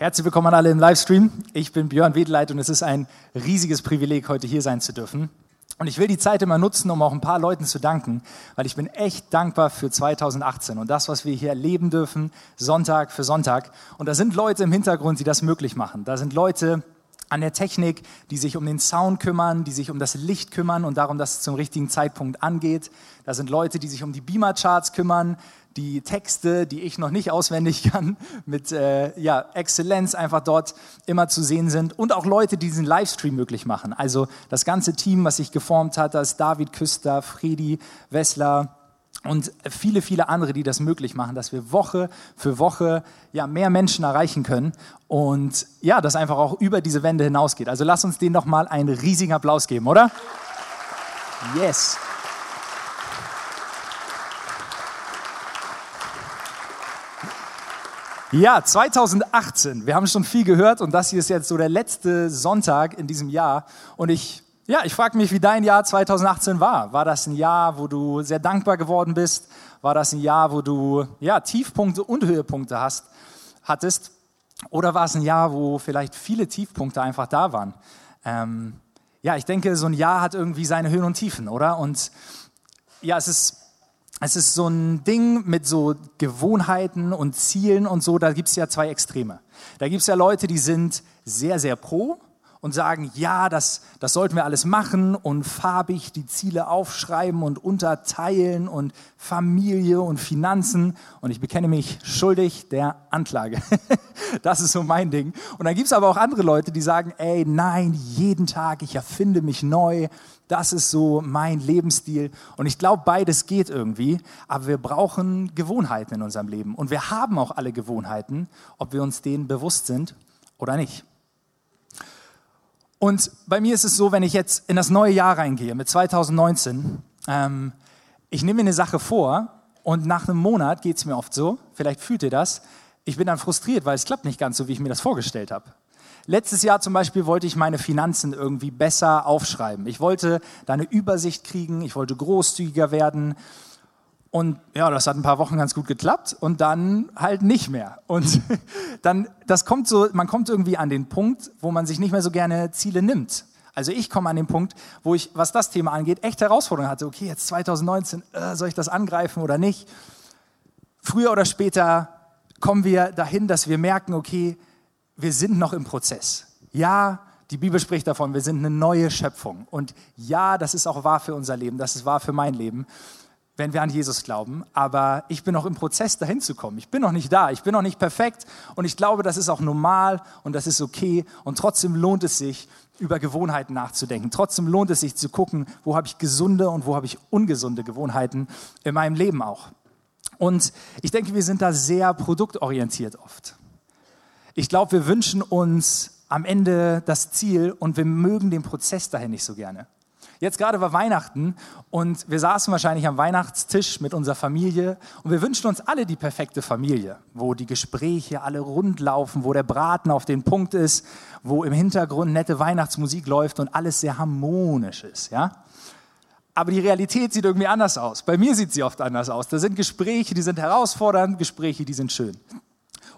Herzlich willkommen an alle im Livestream. Ich bin Björn Wedeleit und es ist ein riesiges Privileg, heute hier sein zu dürfen. Und ich will die Zeit immer nutzen, um auch ein paar Leuten zu danken, weil ich bin echt dankbar für 2018 und das, was wir hier erleben dürfen, Sonntag für Sonntag. Und da sind Leute im Hintergrund, die das möglich machen. Da sind Leute an der Technik, die sich um den Sound kümmern, die sich um das Licht kümmern und darum, dass es zum richtigen Zeitpunkt angeht. Da sind Leute, die sich um die Beamer-Charts kümmern, die Texte, die ich noch nicht auswendig kann, mit äh, ja, Exzellenz einfach dort immer zu sehen sind und auch Leute, die diesen Livestream möglich machen. Also das ganze Team, was sich geformt hat, da ist David Küster, Fredi Wessler, und viele, viele andere, die das möglich machen, dass wir Woche für Woche ja mehr Menschen erreichen können und ja, das einfach auch über diese Wände hinausgeht. Also lass uns denen noch mal einen riesigen Applaus geben, oder? Yes. Ja, 2018. Wir haben schon viel gehört und das hier ist jetzt so der letzte Sonntag in diesem Jahr. Und ich, ja, ich frage mich, wie dein Jahr 2018 war. War das ein Jahr, wo du sehr dankbar geworden bist? War das ein Jahr, wo du ja Tiefpunkte und Höhepunkte hast, hattest? Oder war es ein Jahr, wo vielleicht viele Tiefpunkte einfach da waren? Ähm, ja, ich denke, so ein Jahr hat irgendwie seine Höhen und Tiefen, oder? Und ja, es ist es ist so ein Ding mit so Gewohnheiten und Zielen und so, da gibt es ja zwei Extreme. Da gibt es ja Leute, die sind sehr, sehr pro und sagen, ja, das, das sollten wir alles machen und farbig die Ziele aufschreiben und unterteilen und Familie und Finanzen. Und ich bekenne mich schuldig der Anklage. das ist so mein Ding. Und dann gibt es aber auch andere Leute, die sagen, ey, nein, jeden Tag, ich erfinde mich neu. Das ist so mein Lebensstil. Und ich glaube, beides geht irgendwie. Aber wir brauchen Gewohnheiten in unserem Leben. Und wir haben auch alle Gewohnheiten, ob wir uns denen bewusst sind oder nicht. Und bei mir ist es so, wenn ich jetzt in das neue Jahr reingehe mit 2019, ähm, ich nehme mir eine Sache vor und nach einem Monat geht es mir oft so, vielleicht fühlt ihr das, ich bin dann frustriert, weil es klappt nicht ganz so, wie ich mir das vorgestellt habe. Letztes Jahr zum Beispiel wollte ich meine Finanzen irgendwie besser aufschreiben. Ich wollte da eine Übersicht kriegen, ich wollte großzügiger werden. Und ja, das hat ein paar Wochen ganz gut geklappt und dann halt nicht mehr. Und dann, das kommt so, man kommt irgendwie an den Punkt, wo man sich nicht mehr so gerne Ziele nimmt. Also ich komme an den Punkt, wo ich, was das Thema angeht, echt Herausforderungen hatte. Okay, jetzt 2019, äh, soll ich das angreifen oder nicht? Früher oder später kommen wir dahin, dass wir merken, okay, wir sind noch im Prozess. Ja, die Bibel spricht davon, wir sind eine neue Schöpfung. Und ja, das ist auch wahr für unser Leben, das ist wahr für mein Leben, wenn wir an Jesus glauben. Aber ich bin noch im Prozess, dahin zu kommen. Ich bin noch nicht da, ich bin noch nicht perfekt. Und ich glaube, das ist auch normal und das ist okay. Und trotzdem lohnt es sich, über Gewohnheiten nachzudenken. Trotzdem lohnt es sich zu gucken, wo habe ich gesunde und wo habe ich ungesunde Gewohnheiten in meinem Leben auch. Und ich denke, wir sind da sehr produktorientiert oft. Ich glaube, wir wünschen uns am Ende das Ziel und wir mögen den Prozess dahin nicht so gerne. Jetzt gerade war Weihnachten und wir saßen wahrscheinlich am Weihnachtstisch mit unserer Familie und wir wünschen uns alle die perfekte Familie, wo die Gespräche alle rund laufen, wo der Braten auf den Punkt ist, wo im Hintergrund nette Weihnachtsmusik läuft und alles sehr harmonisch ist, ja? Aber die Realität sieht irgendwie anders aus. Bei mir sieht sie oft anders aus. Da sind Gespräche, die sind herausfordernd, Gespräche, die sind schön.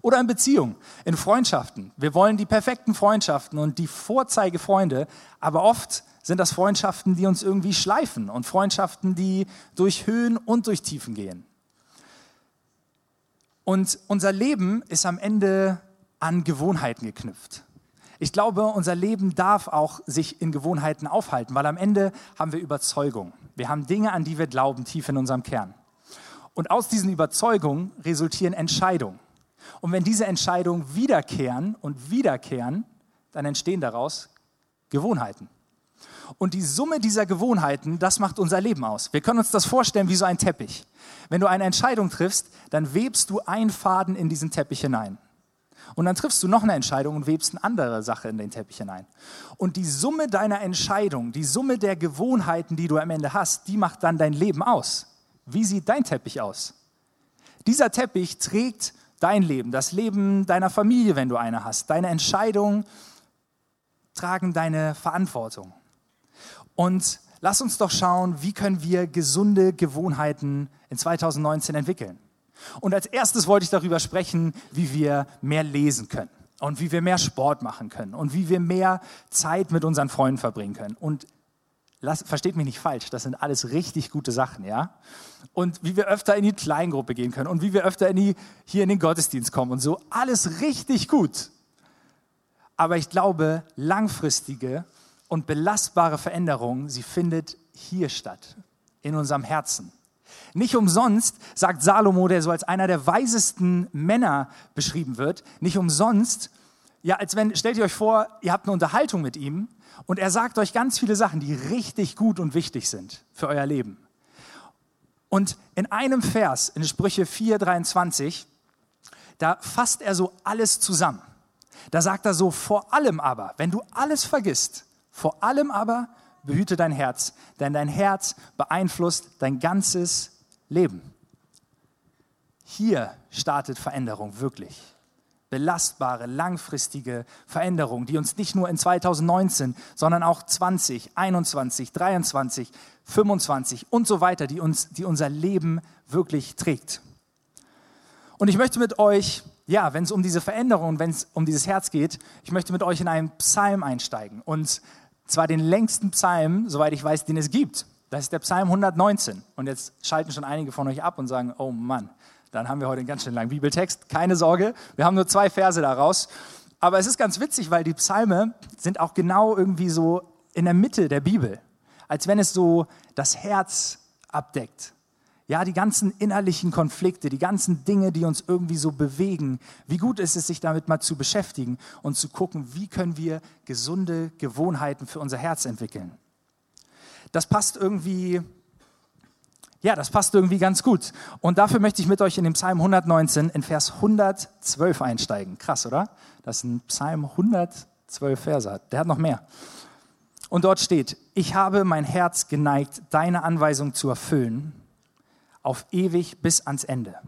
Oder in Beziehungen, in Freundschaften. Wir wollen die perfekten Freundschaften und die Vorzeigefreunde, aber oft sind das Freundschaften, die uns irgendwie schleifen und Freundschaften, die durch Höhen und durch Tiefen gehen. Und unser Leben ist am Ende an Gewohnheiten geknüpft. Ich glaube, unser Leben darf auch sich in Gewohnheiten aufhalten, weil am Ende haben wir Überzeugung. Wir haben Dinge, an die wir glauben, tief in unserem Kern. Und aus diesen Überzeugungen resultieren Entscheidungen. Und wenn diese Entscheidungen wiederkehren und wiederkehren, dann entstehen daraus Gewohnheiten. Und die Summe dieser Gewohnheiten, das macht unser Leben aus. Wir können uns das vorstellen wie so ein Teppich. Wenn du eine Entscheidung triffst, dann webst du einen Faden in diesen Teppich hinein. Und dann triffst du noch eine Entscheidung und webst eine andere Sache in den Teppich hinein. Und die Summe deiner Entscheidung, die Summe der Gewohnheiten, die du am Ende hast, die macht dann dein Leben aus. Wie sieht dein Teppich aus? Dieser Teppich trägt dein Leben, das Leben deiner Familie, wenn du eine hast. Deine Entscheidungen tragen deine Verantwortung. Und lass uns doch schauen, wie können wir gesunde Gewohnheiten in 2019 entwickeln. Und als erstes wollte ich darüber sprechen, wie wir mehr lesen können. und wie wir mehr Sport machen können und wie wir mehr Zeit mit unseren Freunden verbringen können. Und lasst, versteht mich nicht falsch, das sind alles richtig gute Sachen, ja? Und wie wir öfter in die Kleingruppe gehen können und wie wir öfter in die, hier in den Gottesdienst kommen und so. Alles richtig gut. Aber ich glaube, langfristige und belastbare Veränderung, sie findet hier statt, in unserem Herzen. Nicht umsonst sagt Salomo, der so als einer der weisesten Männer beschrieben wird, nicht umsonst, ja, als wenn, stellt ihr euch vor, ihr habt eine Unterhaltung mit ihm und er sagt euch ganz viele Sachen, die richtig gut und wichtig sind für euer Leben. Und in einem Vers, in Sprüche 4,23, da fasst er so alles zusammen. Da sagt er so, vor allem aber, wenn du alles vergisst, vor allem aber behüte dein Herz, denn dein Herz beeinflusst dein ganzes Leben. Hier startet Veränderung wirklich. Belastbare, langfristige Veränderung, die uns nicht nur in 2019, sondern auch 20, 21, 23, 25 und so weiter, die, uns, die unser Leben wirklich trägt. Und ich möchte mit euch, ja, wenn es um diese Veränderung, wenn es um dieses Herz geht, ich möchte mit euch in einen Psalm einsteigen. Und zwar den längsten Psalm, soweit ich weiß, den es gibt. Das ist der Psalm 119. Und jetzt schalten schon einige von euch ab und sagen, oh Mann, dann haben wir heute einen ganz schön langen Bibeltext. Keine Sorge, wir haben nur zwei Verse daraus. Aber es ist ganz witzig, weil die Psalme sind auch genau irgendwie so in der Mitte der Bibel. Als wenn es so das Herz abdeckt. Ja, die ganzen innerlichen Konflikte, die ganzen Dinge, die uns irgendwie so bewegen. Wie gut ist es, sich damit mal zu beschäftigen und zu gucken, wie können wir gesunde Gewohnheiten für unser Herz entwickeln. Das passt irgendwie, ja, das passt irgendwie ganz gut. Und dafür möchte ich mit euch in den Psalm 119 in Vers 112 einsteigen. Krass, oder? Das ist ein Psalm 112 Verse. Der hat noch mehr. Und dort steht, ich habe mein Herz geneigt, deine Anweisung zu erfüllen auf ewig bis ans Ende.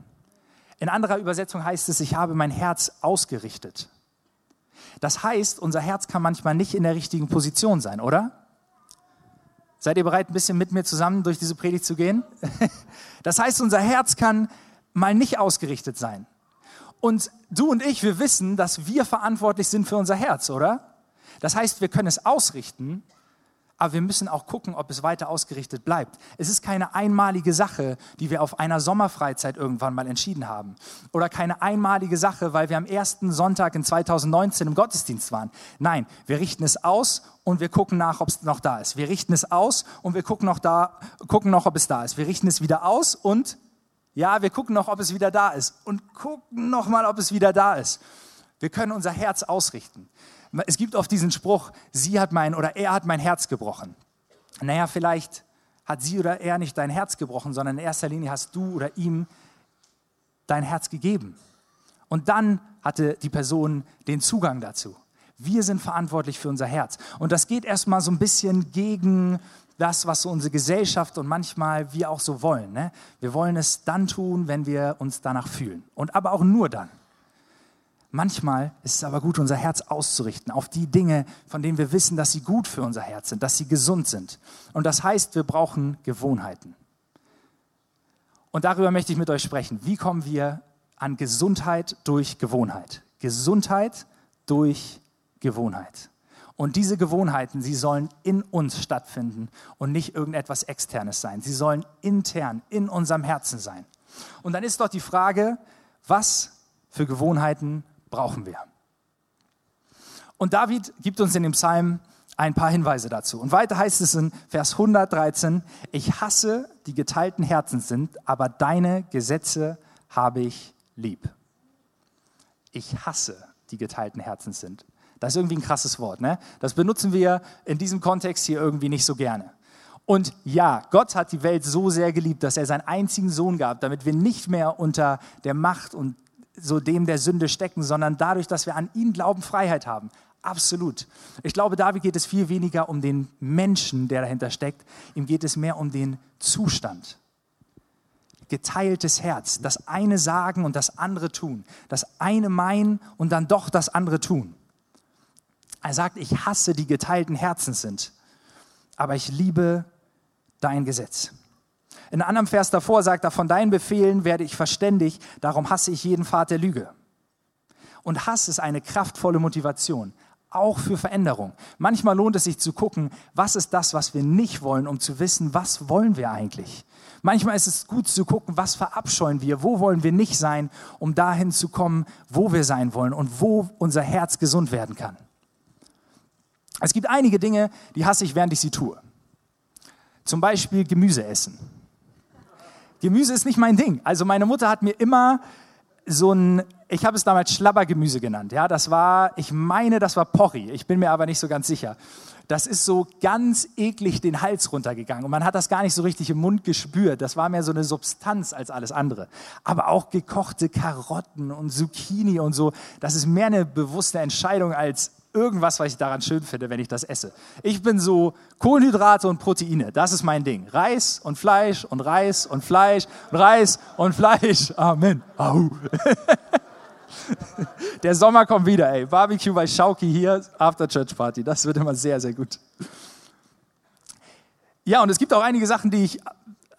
In anderer Übersetzung heißt es, ich habe mein Herz ausgerichtet. Das heißt, unser Herz kann manchmal nicht in der richtigen Position sein, oder? Seid ihr bereit, ein bisschen mit mir zusammen durch diese Predigt zu gehen? Das heißt, unser Herz kann mal nicht ausgerichtet sein. Und du und ich, wir wissen, dass wir verantwortlich sind für unser Herz, oder? Das heißt, wir können es ausrichten, aber wir müssen auch gucken, ob es weiter ausgerichtet bleibt. Es ist keine einmalige Sache, die wir auf einer Sommerfreizeit irgendwann mal entschieden haben. Oder keine einmalige Sache, weil wir am ersten Sonntag in 2019 im Gottesdienst waren. Nein, wir richten es aus und wir gucken nach, ob es noch da ist. Wir richten es aus und wir gucken noch, da, gucken noch, ob es da ist. Wir richten es wieder aus und ja, wir gucken noch, ob es wieder da ist. Und gucken noch mal, ob es wieder da ist. Wir können unser Herz ausrichten. Es gibt oft diesen Spruch, sie hat mein oder er hat mein Herz gebrochen. Naja, vielleicht hat sie oder er nicht dein Herz gebrochen, sondern in erster Linie hast du oder ihm dein Herz gegeben. Und dann hatte die Person den Zugang dazu. Wir sind verantwortlich für unser Herz. Und das geht erstmal so ein bisschen gegen das, was so unsere Gesellschaft und manchmal wir auch so wollen. Ne? Wir wollen es dann tun, wenn wir uns danach fühlen. Und aber auch nur dann. Manchmal ist es aber gut, unser Herz auszurichten auf die Dinge, von denen wir wissen, dass sie gut für unser Herz sind, dass sie gesund sind. Und das heißt, wir brauchen Gewohnheiten. Und darüber möchte ich mit euch sprechen. Wie kommen wir an Gesundheit durch Gewohnheit? Gesundheit durch Gewohnheit. Und diese Gewohnheiten, sie sollen in uns stattfinden und nicht irgendetwas Externes sein. Sie sollen intern in unserem Herzen sein. Und dann ist doch die Frage, was für Gewohnheiten brauchen wir. Und David gibt uns in dem Psalm ein paar Hinweise dazu. Und weiter heißt es in Vers 113, ich hasse, die geteilten Herzen sind, aber deine Gesetze habe ich lieb. Ich hasse, die geteilten Herzen sind. Das ist irgendwie ein krasses Wort. Ne? Das benutzen wir in diesem Kontext hier irgendwie nicht so gerne. Und ja, Gott hat die Welt so sehr geliebt, dass er seinen einzigen Sohn gab, damit wir nicht mehr unter der Macht und so dem der Sünde stecken, sondern dadurch, dass wir an ihn glauben, Freiheit haben. Absolut. Ich glaube, David geht es viel weniger um den Menschen, der dahinter steckt. Ihm geht es mehr um den Zustand. Geteiltes Herz. Das eine sagen und das andere tun. Das eine meinen und dann doch das andere tun. Er sagt, ich hasse die geteilten Herzen sind, aber ich liebe dein Gesetz. In einem anderen Vers davor sagt er, von deinen Befehlen werde ich verständig, darum hasse ich jeden Pfad der Lüge. Und Hass ist eine kraftvolle Motivation, auch für Veränderung. Manchmal lohnt es sich zu gucken, was ist das, was wir nicht wollen, um zu wissen, was wollen wir eigentlich. Manchmal ist es gut zu gucken, was verabscheuen wir, wo wollen wir nicht sein, um dahin zu kommen, wo wir sein wollen und wo unser Herz gesund werden kann. Es gibt einige Dinge, die hasse ich, während ich sie tue. Zum Beispiel Gemüse essen. Gemüse ist nicht mein Ding. Also meine Mutter hat mir immer so ein, ich habe es damals Schlabbergemüse genannt. Ja, das war, ich meine, das war Porri. Ich bin mir aber nicht so ganz sicher. Das ist so ganz eklig den Hals runtergegangen und man hat das gar nicht so richtig im Mund gespürt. Das war mehr so eine Substanz als alles andere. Aber auch gekochte Karotten und Zucchini und so, das ist mehr eine bewusste Entscheidung als irgendwas, was ich daran schön finde, wenn ich das esse. Ich bin so Kohlenhydrate und Proteine, das ist mein Ding. Reis und Fleisch und Reis und Fleisch und Reis und Fleisch. Amen. Au. Der Sommer kommt wieder, ey. Barbecue bei Schauki hier, After Church Party. Das wird immer sehr, sehr gut. Ja, und es gibt auch einige Sachen, die ich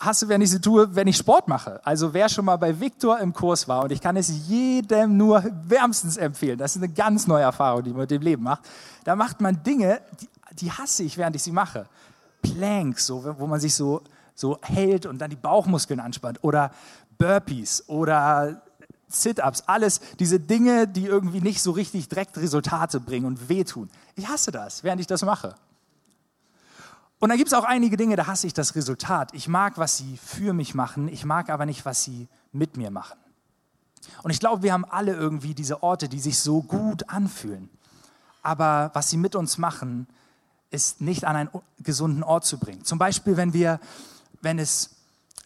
hasse, wenn ich sie tue, wenn ich Sport mache. Also wer schon mal bei Victor im Kurs war, und ich kann es jedem nur wärmstens empfehlen, das ist eine ganz neue Erfahrung, die man mit dem Leben macht, da macht man Dinge, die, die hasse ich, während ich sie mache. Planks, so, wo man sich so, so hält und dann die Bauchmuskeln anspannt. Oder Burpees oder Sit-ups, alles diese Dinge, die irgendwie nicht so richtig direkt Resultate bringen und wehtun. Ich hasse das, während ich das mache. Und dann gibt es auch einige Dinge, da hasse ich das Resultat. Ich mag, was sie für mich machen, ich mag aber nicht, was sie mit mir machen. Und ich glaube, wir haben alle irgendwie diese Orte, die sich so gut anfühlen. Aber was sie mit uns machen, ist nicht an einen gesunden Ort zu bringen. Zum Beispiel, wenn wir, wenn es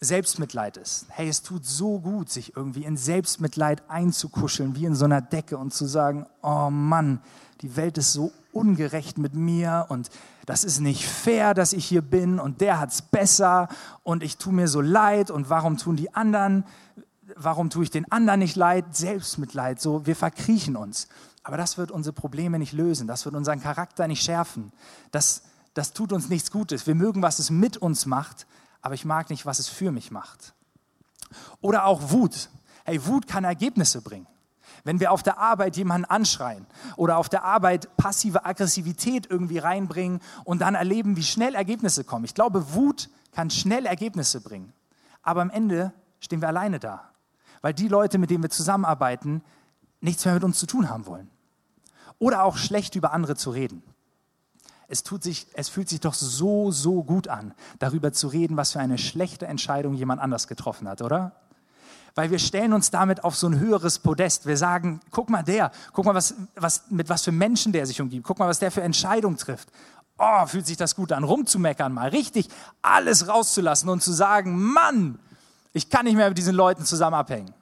Selbstmitleid ist. Hey, es tut so gut, sich irgendwie in Selbstmitleid einzukuscheln, wie in so einer Decke und zu sagen, oh Mann, die Welt ist so ungerecht mit mir und das ist nicht fair, dass ich hier bin und der hat es besser und ich tue mir so leid und warum tun die anderen, warum tue ich den anderen nicht leid? Selbstmitleid, so wir verkriechen uns. Aber das wird unsere Probleme nicht lösen, das wird unseren Charakter nicht schärfen. Das, das tut uns nichts Gutes. Wir mögen, was es mit uns macht, aber ich mag nicht, was es für mich macht. Oder auch Wut. Hey, Wut kann Ergebnisse bringen. Wenn wir auf der Arbeit jemanden anschreien oder auf der Arbeit passive Aggressivität irgendwie reinbringen und dann erleben, wie schnell Ergebnisse kommen. Ich glaube, Wut kann schnell Ergebnisse bringen. Aber am Ende stehen wir alleine da, weil die Leute, mit denen wir zusammenarbeiten, nichts mehr mit uns zu tun haben wollen. Oder auch schlecht über andere zu reden. Es, tut sich, es fühlt sich doch so, so gut an, darüber zu reden, was für eine schlechte Entscheidung jemand anders getroffen hat, oder? Weil wir stellen uns damit auf so ein höheres Podest. Wir sagen, guck mal der, guck mal, was, was, mit was für Menschen der sich umgibt, guck mal, was der für Entscheidungen trifft. Oh, fühlt sich das gut an, rumzumeckern, mal richtig alles rauszulassen und zu sagen, Mann, ich kann nicht mehr mit diesen Leuten zusammen abhängen.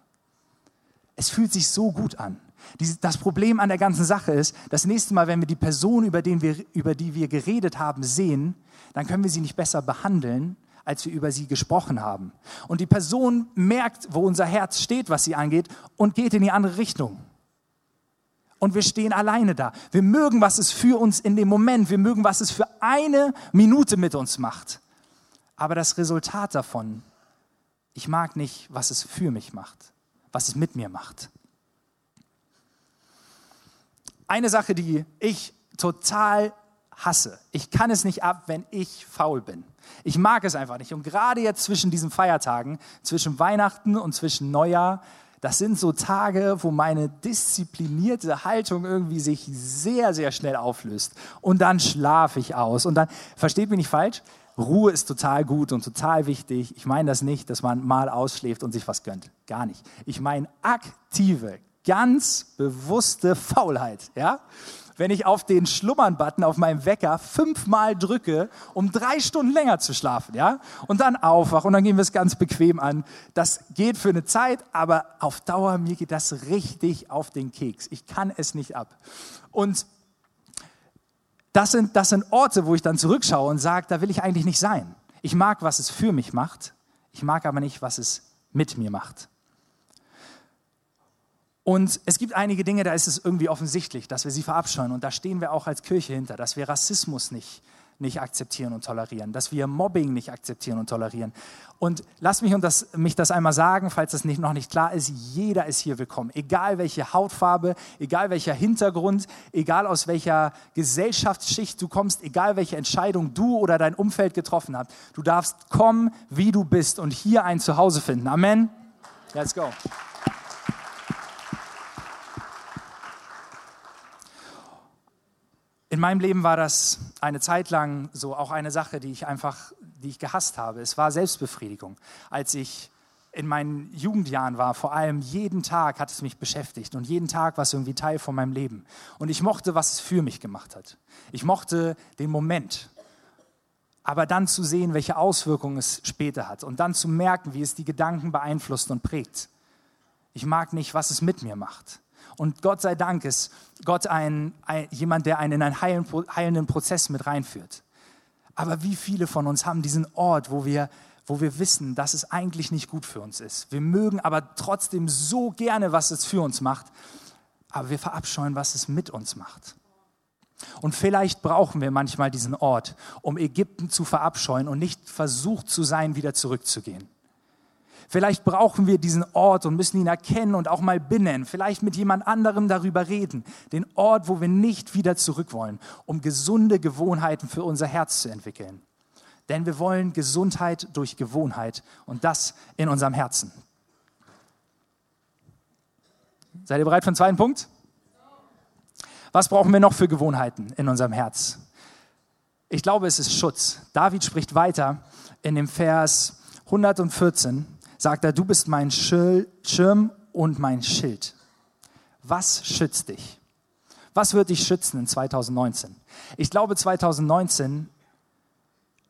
Es fühlt sich so gut an. Das Problem an der ganzen Sache ist, das nächste Mal, wenn wir die Person, über, den wir, über die wir geredet haben, sehen, dann können wir sie nicht besser behandeln, als wir über sie gesprochen haben. Und die Person merkt, wo unser Herz steht, was sie angeht, und geht in die andere Richtung. Und wir stehen alleine da. Wir mögen, was es für uns in dem Moment, wir mögen, was es für eine Minute mit uns macht. Aber das Resultat davon, ich mag nicht, was es für mich macht, was es mit mir macht. Eine Sache, die ich total hasse. Ich kann es nicht ab, wenn ich faul bin. Ich mag es einfach nicht. Und gerade jetzt zwischen diesen Feiertagen, zwischen Weihnachten und zwischen Neujahr, das sind so Tage, wo meine disziplinierte Haltung irgendwie sich sehr, sehr schnell auflöst. Und dann schlafe ich aus. Und dann, versteht mich nicht falsch, Ruhe ist total gut und total wichtig. Ich meine das nicht, dass man mal ausschläft und sich was gönnt. Gar nicht. Ich meine aktive, ganz bewusste Faulheit. Ja? Wenn ich auf den Schlummern-Button auf meinem Wecker fünfmal drücke, um drei Stunden länger zu schlafen, ja? Und dann aufwache und dann gehen wir es ganz bequem an. Das geht für eine Zeit, aber auf Dauer, mir geht das richtig auf den Keks. Ich kann es nicht ab. Und das sind, das sind Orte, wo ich dann zurückschaue und sage, da will ich eigentlich nicht sein. Ich mag, was es für mich macht. Ich mag aber nicht, was es mit mir macht. Und es gibt einige Dinge, da ist es irgendwie offensichtlich, dass wir sie verabscheuen. Und da stehen wir auch als Kirche hinter, dass wir Rassismus nicht, nicht akzeptieren und tolerieren, dass wir Mobbing nicht akzeptieren und tolerieren. Und lass mich, und das, mich das einmal sagen, falls das nicht, noch nicht klar ist, jeder ist hier willkommen. Egal welche Hautfarbe, egal welcher Hintergrund, egal aus welcher Gesellschaftsschicht du kommst, egal welche Entscheidung du oder dein Umfeld getroffen habt. Du darfst kommen, wie du bist und hier ein Zuhause finden. Amen. Let's go. In meinem Leben war das eine Zeit lang so auch eine Sache, die ich einfach, die ich gehasst habe. Es war Selbstbefriedigung. Als ich in meinen Jugendjahren war, vor allem jeden Tag hat es mich beschäftigt und jeden Tag war es irgendwie Teil von meinem Leben. Und ich mochte, was es für mich gemacht hat. Ich mochte den Moment. Aber dann zu sehen, welche Auswirkungen es später hat und dann zu merken, wie es die Gedanken beeinflusst und prägt. Ich mag nicht, was es mit mir macht. Und Gott sei Dank ist Gott ein, ein jemand, der einen in einen heilenden Prozess mit reinführt. Aber wie viele von uns haben diesen Ort, wo wir, wo wir wissen, dass es eigentlich nicht gut für uns ist. Wir mögen aber trotzdem so gerne, was es für uns macht, aber wir verabscheuen, was es mit uns macht. Und vielleicht brauchen wir manchmal diesen Ort, um Ägypten zu verabscheuen und nicht versucht zu sein, wieder zurückzugehen. Vielleicht brauchen wir diesen Ort und müssen ihn erkennen und auch mal benennen. Vielleicht mit jemand anderem darüber reden. Den Ort, wo wir nicht wieder zurück wollen, um gesunde Gewohnheiten für unser Herz zu entwickeln. Denn wir wollen Gesundheit durch Gewohnheit und das in unserem Herzen. Seid ihr bereit für den zweiten Punkt? Was brauchen wir noch für Gewohnheiten in unserem Herz? Ich glaube, es ist Schutz. David spricht weiter in dem Vers 114 sagt er, du bist mein Schirm und mein Schild. Was schützt dich? Was wird dich schützen in 2019? Ich glaube 2019,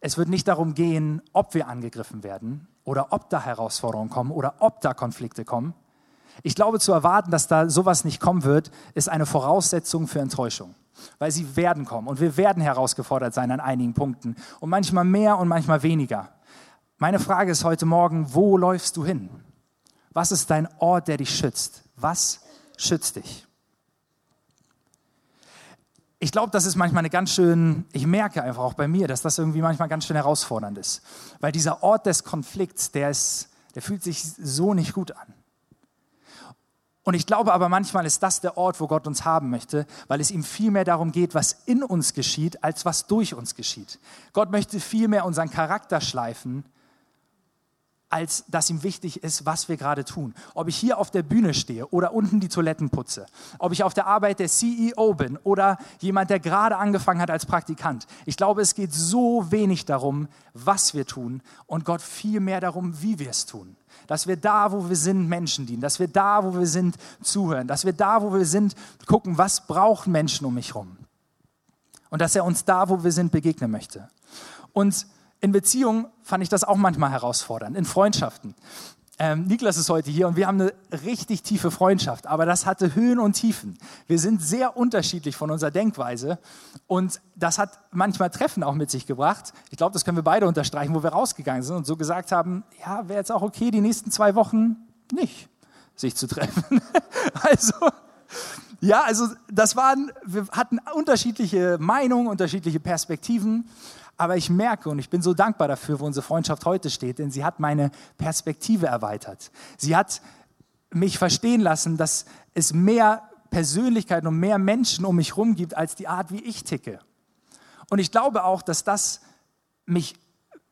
es wird nicht darum gehen, ob wir angegriffen werden oder ob da Herausforderungen kommen oder ob da Konflikte kommen. Ich glaube zu erwarten, dass da sowas nicht kommen wird, ist eine Voraussetzung für Enttäuschung, weil sie werden kommen und wir werden herausgefordert sein an einigen Punkten und manchmal mehr und manchmal weniger. Meine Frage ist heute Morgen, wo läufst du hin? Was ist dein Ort, der dich schützt? Was schützt dich? Ich glaube, das ist manchmal eine ganz schön, ich merke einfach auch bei mir, dass das irgendwie manchmal ganz schön herausfordernd ist. Weil dieser Ort des Konflikts, der, ist, der fühlt sich so nicht gut an. Und ich glaube aber manchmal ist das der Ort, wo Gott uns haben möchte, weil es ihm viel mehr darum geht, was in uns geschieht, als was durch uns geschieht. Gott möchte viel mehr unseren Charakter schleifen, als dass ihm wichtig ist, was wir gerade tun. Ob ich hier auf der Bühne stehe oder unten die Toiletten putze, ob ich auf der Arbeit der CEO bin oder jemand, der gerade angefangen hat als Praktikant. Ich glaube, es geht so wenig darum, was wir tun und Gott viel mehr darum, wie wir es tun. Dass wir da, wo wir sind, Menschen dienen, dass wir da, wo wir sind, zuhören, dass wir da, wo wir sind, gucken, was brauchen Menschen um mich herum. Und dass er uns da, wo wir sind, begegnen möchte. Und in Beziehungen fand ich das auch manchmal herausfordernd, in Freundschaften. Ähm, Niklas ist heute hier und wir haben eine richtig tiefe Freundschaft, aber das hatte Höhen und Tiefen. Wir sind sehr unterschiedlich von unserer Denkweise und das hat manchmal Treffen auch mit sich gebracht. Ich glaube, das können wir beide unterstreichen, wo wir rausgegangen sind und so gesagt haben, ja, wäre jetzt auch okay, die nächsten zwei Wochen nicht sich zu treffen. also, ja, also das waren, wir hatten unterschiedliche Meinungen, unterschiedliche Perspektiven. Aber ich merke und ich bin so dankbar dafür, wo unsere Freundschaft heute steht, denn sie hat meine Perspektive erweitert. Sie hat mich verstehen lassen, dass es mehr Persönlichkeiten und mehr Menschen um mich herum gibt, als die Art, wie ich ticke. Und ich glaube auch, dass das mich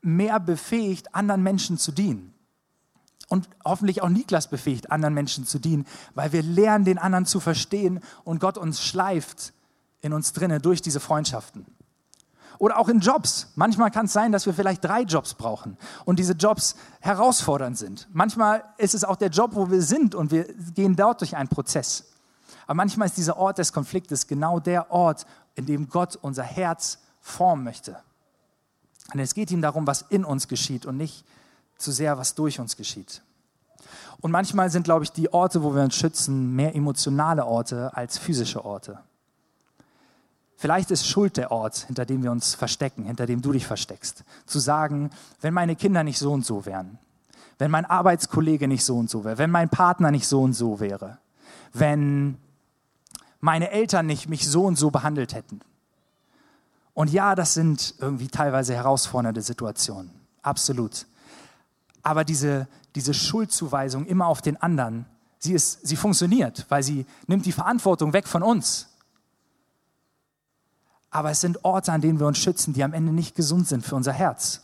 mehr befähigt, anderen Menschen zu dienen. Und hoffentlich auch Niklas befähigt, anderen Menschen zu dienen, weil wir lernen, den anderen zu verstehen und Gott uns schleift in uns drinnen durch diese Freundschaften. Oder auch in Jobs. Manchmal kann es sein, dass wir vielleicht drei Jobs brauchen und diese Jobs herausfordernd sind. Manchmal ist es auch der Job, wo wir sind und wir gehen dort durch einen Prozess. Aber manchmal ist dieser Ort des Konfliktes genau der Ort, in dem Gott unser Herz formen möchte. Und es geht ihm darum, was in uns geschieht und nicht zu sehr, was durch uns geschieht. Und manchmal sind, glaube ich, die Orte, wo wir uns schützen, mehr emotionale Orte als physische Orte. Vielleicht ist Schuld der Ort, hinter dem wir uns verstecken, hinter dem du dich versteckst. Zu sagen, wenn meine Kinder nicht so und so wären, wenn mein Arbeitskollege nicht so und so wäre, wenn mein Partner nicht so und so wäre, wenn meine Eltern nicht mich so und so behandelt hätten. Und ja, das sind irgendwie teilweise herausfordernde Situationen. Absolut. Aber diese, diese Schuldzuweisung immer auf den anderen, sie, ist, sie funktioniert, weil sie nimmt die Verantwortung weg von uns. Aber es sind Orte, an denen wir uns schützen, die am Ende nicht gesund sind für unser Herz.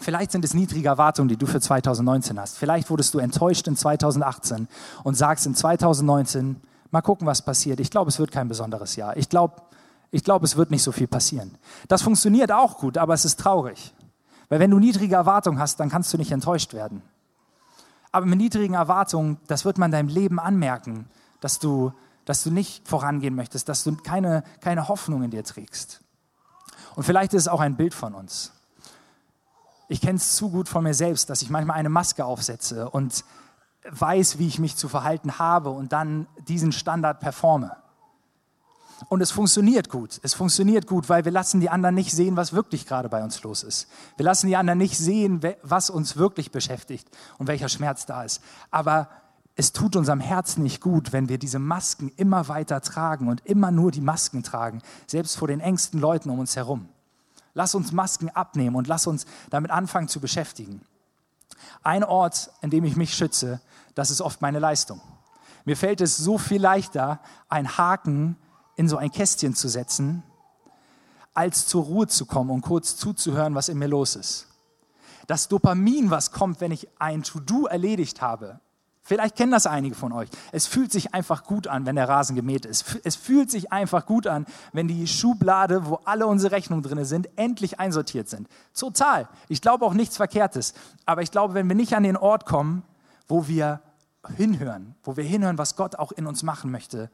Vielleicht sind es niedrige Erwartungen, die du für 2019 hast. Vielleicht wurdest du enttäuscht in 2018 und sagst in 2019, mal gucken, was passiert. Ich glaube, es wird kein besonderes Jahr. Ich glaube, ich glaube, es wird nicht so viel passieren. Das funktioniert auch gut, aber es ist traurig. Weil wenn du niedrige Erwartungen hast, dann kannst du nicht enttäuscht werden. Aber mit niedrigen Erwartungen, das wird man deinem Leben anmerken, dass du, dass du nicht vorangehen möchtest, dass du keine, keine Hoffnung in dir trägst. Und vielleicht ist es auch ein Bild von uns ich kenne es zu gut von mir selbst, dass ich manchmal eine Maske aufsetze und weiß, wie ich mich zu verhalten habe und dann diesen Standard performe. Und es funktioniert gut. Es funktioniert gut, weil wir lassen die anderen nicht sehen, was wirklich gerade bei uns los ist. Wir lassen die anderen nicht sehen, was uns wirklich beschäftigt und welcher Schmerz da ist. Aber es tut unserem Herzen nicht gut, wenn wir diese Masken immer weiter tragen und immer nur die Masken tragen, selbst vor den engsten Leuten um uns herum. Lass uns Masken abnehmen und lass uns damit anfangen zu beschäftigen. Ein Ort, in dem ich mich schütze, das ist oft meine Leistung. Mir fällt es so viel leichter, einen Haken in so ein Kästchen zu setzen, als zur Ruhe zu kommen und kurz zuzuhören, was in mir los ist. Das Dopamin, was kommt, wenn ich ein To-Do erledigt habe, Vielleicht kennen das einige von euch. Es fühlt sich einfach gut an, wenn der Rasen gemäht ist. Es fühlt sich einfach gut an, wenn die Schublade, wo alle unsere Rechnungen drin sind, endlich einsortiert sind. Total. Ich glaube auch nichts Verkehrtes. Aber ich glaube, wenn wir nicht an den Ort kommen, wo wir hinhören, wo wir hinhören, was Gott auch in uns machen möchte,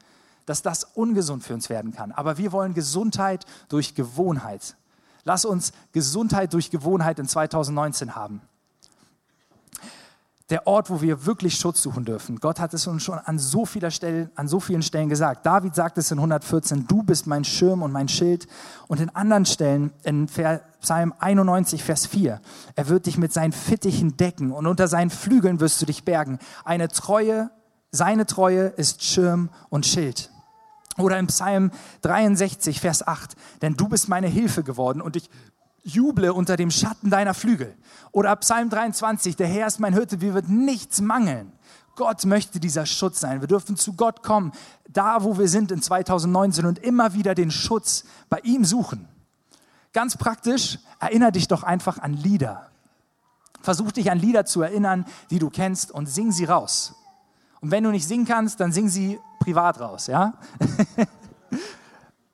dass das ungesund für uns werden kann. Aber wir wollen Gesundheit durch Gewohnheit. Lass uns Gesundheit durch Gewohnheit in 2019 haben der Ort, wo wir wirklich Schutz suchen dürfen. Gott hat es uns schon an so, vieler Stellen, an so vielen Stellen gesagt. David sagt es in 114, du bist mein Schirm und mein Schild. Und in anderen Stellen, in Psalm 91, Vers 4, er wird dich mit seinen Fittichen decken und unter seinen Flügeln wirst du dich bergen. Eine Treue, seine Treue ist Schirm und Schild. Oder im Psalm 63, Vers 8, denn du bist meine Hilfe geworden und ich juble unter dem Schatten deiner Flügel. Oder Psalm 23, der Herr ist mein Hirte, mir wird nichts mangeln. Gott möchte dieser Schutz sein. Wir dürfen zu Gott kommen, da wo wir sind in 2019 und immer wieder den Schutz bei ihm suchen. Ganz praktisch, erinnere dich doch einfach an Lieder. Versuch dich an Lieder zu erinnern, die du kennst und sing sie raus. Und wenn du nicht singen kannst, dann sing sie privat raus, ja?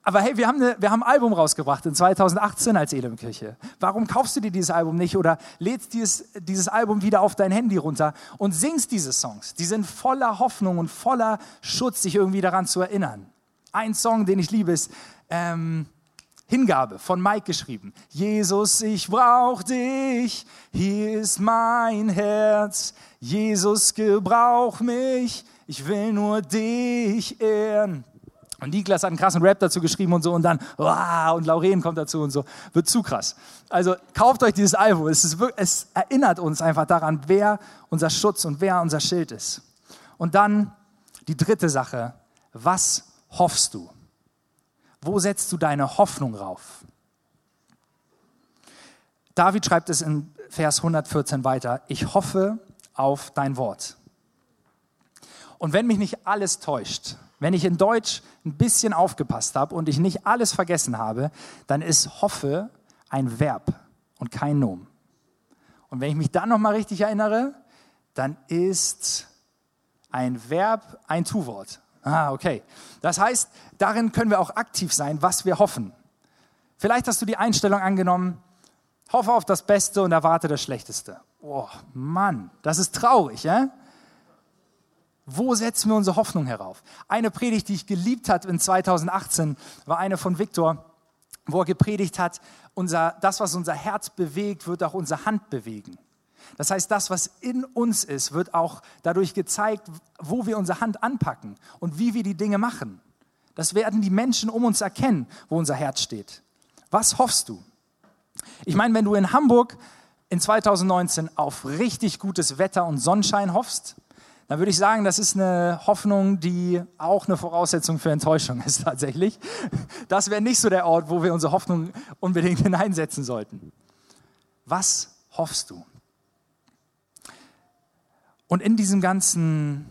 Aber hey, wir haben, eine, wir haben ein Album rausgebracht in 2018 als Elimkirche. Warum kaufst du dir dieses Album nicht oder lädst dieses, dieses Album wieder auf dein Handy runter und singst diese Songs? Die sind voller Hoffnung und voller Schutz, sich irgendwie daran zu erinnern. Ein Song, den ich liebe, ist ähm, Hingabe von Mike geschrieben. Jesus, ich brauch dich, hier ist mein Herz. Jesus, gebrauch mich, ich will nur dich ehren. Und Niklas hat einen krassen Rap dazu geschrieben und so und dann, wow, und Lauren kommt dazu und so. Wird zu krass. Also kauft euch dieses Album. Es, ist, es erinnert uns einfach daran, wer unser Schutz und wer unser Schild ist. Und dann die dritte Sache. Was hoffst du? Wo setzt du deine Hoffnung rauf? David schreibt es in Vers 114 weiter. Ich hoffe auf dein Wort. Und wenn mich nicht alles täuscht, wenn ich in Deutsch ein bisschen aufgepasst habe und ich nicht alles vergessen habe, dann ist hoffe ein Verb und kein Nomen. Und wenn ich mich dann nochmal richtig erinnere, dann ist ein Verb ein Tu-Wort. Ah, okay. Das heißt, darin können wir auch aktiv sein, was wir hoffen. Vielleicht hast du die Einstellung angenommen, hoffe auf das Beste und erwarte das Schlechteste. Oh, Mann, das ist traurig, ja? Wo setzen wir unsere Hoffnung herauf? Eine Predigt, die ich geliebt hat in 2018, war eine von Viktor, wo er gepredigt hat, unser, das, was unser Herz bewegt, wird auch unsere Hand bewegen. Das heißt, das, was in uns ist, wird auch dadurch gezeigt, wo wir unsere Hand anpacken und wie wir die Dinge machen. Das werden die Menschen um uns erkennen, wo unser Herz steht. Was hoffst du? Ich meine, wenn du in Hamburg in 2019 auf richtig gutes Wetter und Sonnenschein hoffst, dann würde ich sagen, das ist eine Hoffnung, die auch eine Voraussetzung für Enttäuschung ist tatsächlich. Das wäre nicht so der Ort, wo wir unsere Hoffnung unbedingt hineinsetzen sollten. Was hoffst du? Und in diesem ganzen,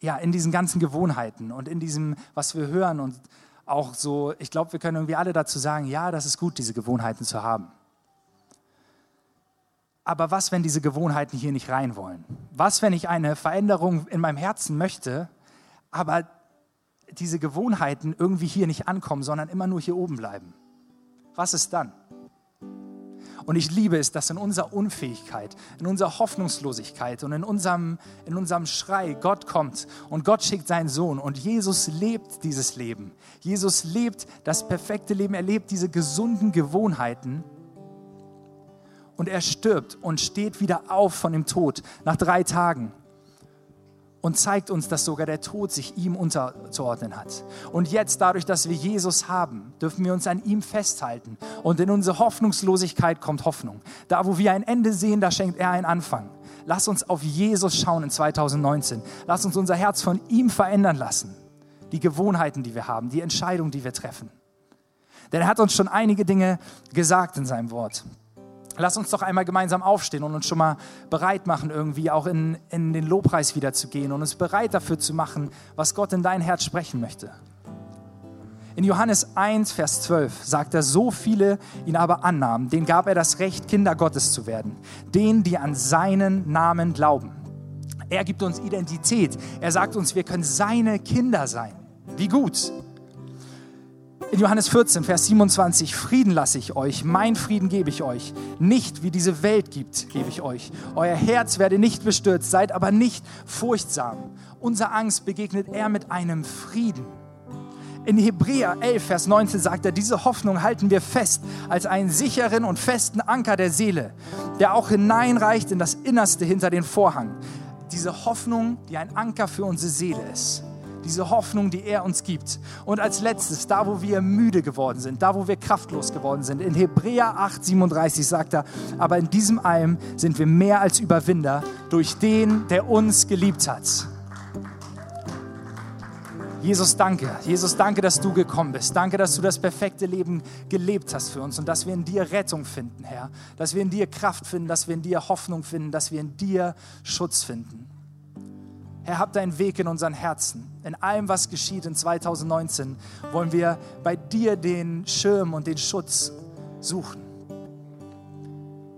ja, in diesen ganzen Gewohnheiten und in diesem, was wir hören und auch so, ich glaube, wir können irgendwie alle dazu sagen, ja, das ist gut, diese Gewohnheiten zu haben. Aber was, wenn diese Gewohnheiten hier nicht rein wollen? Was, wenn ich eine Veränderung in meinem Herzen möchte, aber diese Gewohnheiten irgendwie hier nicht ankommen, sondern immer nur hier oben bleiben? Was ist dann? Und ich liebe es, dass in unserer Unfähigkeit, in unserer Hoffnungslosigkeit und in unserem, in unserem Schrei Gott kommt und Gott schickt seinen Sohn und Jesus lebt dieses Leben. Jesus lebt das perfekte Leben, er lebt diese gesunden Gewohnheiten und er stirbt und steht wieder auf von dem Tod nach drei Tagen und zeigt uns, dass sogar der Tod sich ihm unterzuordnen hat. Und jetzt, dadurch, dass wir Jesus haben, dürfen wir uns an ihm festhalten. Und in unsere Hoffnungslosigkeit kommt Hoffnung. Da, wo wir ein Ende sehen, da schenkt er einen Anfang. Lass uns auf Jesus schauen in 2019. Lass uns unser Herz von ihm verändern lassen. Die Gewohnheiten, die wir haben, die Entscheidungen, die wir treffen. Denn er hat uns schon einige Dinge gesagt in seinem Wort. Lass uns doch einmal gemeinsam aufstehen und uns schon mal bereit machen, irgendwie auch in, in den Lobpreis wieder zu gehen und uns bereit dafür zu machen, was Gott in dein Herz sprechen möchte. In Johannes 1, Vers 12 sagt er, so viele ihn aber annahmen, denen gab er das Recht, Kinder Gottes zu werden, denen, die an seinen Namen glauben. Er gibt uns Identität. Er sagt uns, wir können seine Kinder sein. Wie gut. In Johannes 14, Vers 27, Frieden lasse ich euch, mein Frieden gebe ich euch. Nicht wie diese Welt gibt, gebe ich euch. Euer Herz werde nicht bestürzt, seid aber nicht furchtsam. Unser Angst begegnet er mit einem Frieden. In Hebräer 11, Vers 19 sagt er, diese Hoffnung halten wir fest als einen sicheren und festen Anker der Seele, der auch hineinreicht in das Innerste hinter den Vorhang. Diese Hoffnung, die ein Anker für unsere Seele ist diese Hoffnung, die er uns gibt. Und als letztes, da wo wir müde geworden sind, da wo wir kraftlos geworden sind, in Hebräer 8, 37 sagt er, aber in diesem allem sind wir mehr als Überwinder durch den, der uns geliebt hat. Jesus, danke. Jesus, danke, dass du gekommen bist. Danke, dass du das perfekte Leben gelebt hast für uns und dass wir in dir Rettung finden, Herr. Dass wir in dir Kraft finden, dass wir in dir Hoffnung finden, dass wir in dir Schutz finden. Herr, hab deinen Weg in unseren Herzen. In allem, was geschieht in 2019, wollen wir bei dir den Schirm und den Schutz suchen.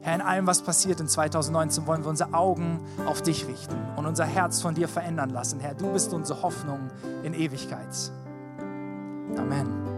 Herr, in allem, was passiert in 2019, wollen wir unsere Augen auf dich richten und unser Herz von dir verändern lassen. Herr, du bist unsere Hoffnung in Ewigkeit. Amen.